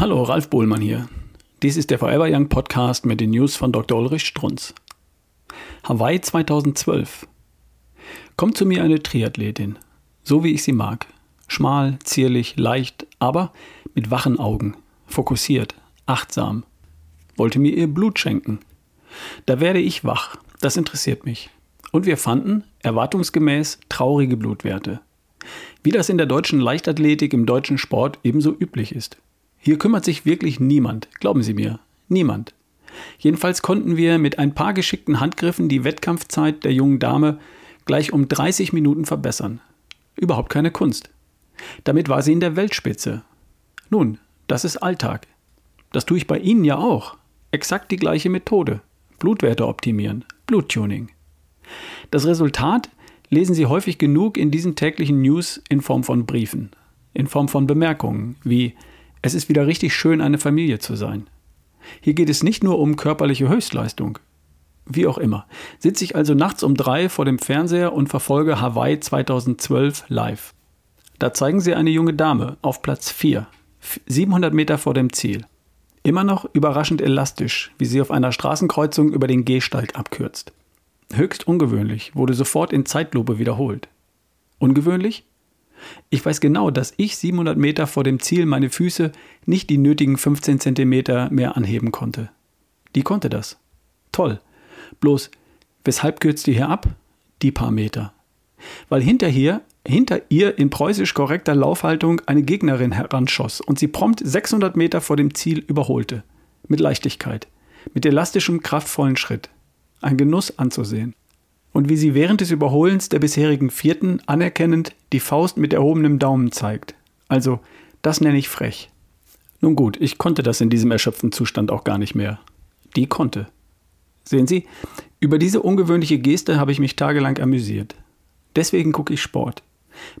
Hallo, Ralf Bohlmann hier. Dies ist der Forever Young Podcast mit den News von Dr. Ulrich Strunz. Hawaii 2012. Kommt zu mir eine Triathletin, so wie ich sie mag. Schmal, zierlich, leicht, aber mit wachen Augen, fokussiert, achtsam. Wollte mir ihr Blut schenken. Da werde ich wach, das interessiert mich. Und wir fanden, erwartungsgemäß, traurige Blutwerte. Wie das in der deutschen Leichtathletik, im deutschen Sport ebenso üblich ist. Hier kümmert sich wirklich niemand, glauben Sie mir, niemand. Jedenfalls konnten wir mit ein paar geschickten Handgriffen die Wettkampfzeit der jungen Dame gleich um 30 Minuten verbessern. Überhaupt keine Kunst. Damit war sie in der Weltspitze. Nun, das ist Alltag. Das tue ich bei Ihnen ja auch. Exakt die gleiche Methode. Blutwerte optimieren, Bluttuning. Das Resultat lesen Sie häufig genug in diesen täglichen News in Form von Briefen, in Form von Bemerkungen wie es ist wieder richtig schön, eine Familie zu sein. Hier geht es nicht nur um körperliche Höchstleistung. Wie auch immer. Sitze ich also nachts um drei vor dem Fernseher und verfolge Hawaii 2012 live. Da zeigen sie eine junge Dame auf Platz 4, 700 Meter vor dem Ziel. Immer noch überraschend elastisch, wie sie auf einer Straßenkreuzung über den Gehsteig abkürzt. Höchst ungewöhnlich, wurde sofort in Zeitlupe wiederholt. Ungewöhnlich? Ich weiß genau, dass ich 700 Meter vor dem Ziel meine Füße nicht die nötigen 15 Zentimeter mehr anheben konnte. Die konnte das. Toll. Bloß, weshalb kürzt ihr hier ab? Die paar Meter. Weil hinter hier, hinter ihr in preußisch korrekter Laufhaltung eine Gegnerin heranschoss und sie prompt 600 Meter vor dem Ziel überholte. Mit Leichtigkeit. Mit elastischem, kraftvollen Schritt. Ein Genuss anzusehen und wie sie während des Überholens der bisherigen vierten anerkennend die Faust mit erhobenem Daumen zeigt. Also, das nenne ich frech. Nun gut, ich konnte das in diesem erschöpften Zustand auch gar nicht mehr. Die konnte. Sehen Sie, über diese ungewöhnliche Geste habe ich mich tagelang amüsiert. Deswegen gucke ich Sport.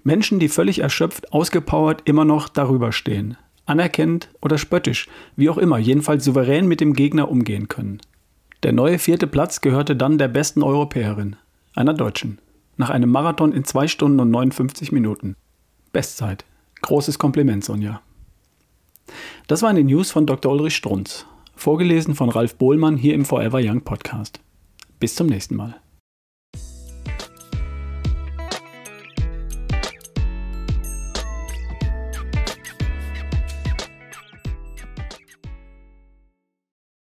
Menschen, die völlig erschöpft, ausgepowert immer noch darüber stehen. Anerkennend oder spöttisch, wie auch immer, jedenfalls souverän mit dem Gegner umgehen können. Der neue vierte Platz gehörte dann der besten Europäerin, einer Deutschen, nach einem Marathon in 2 Stunden und 59 Minuten. Bestzeit. Großes Kompliment, Sonja. Das waren die News von Dr. Ulrich Strunz, vorgelesen von Ralf Bohlmann hier im Forever Young Podcast. Bis zum nächsten Mal.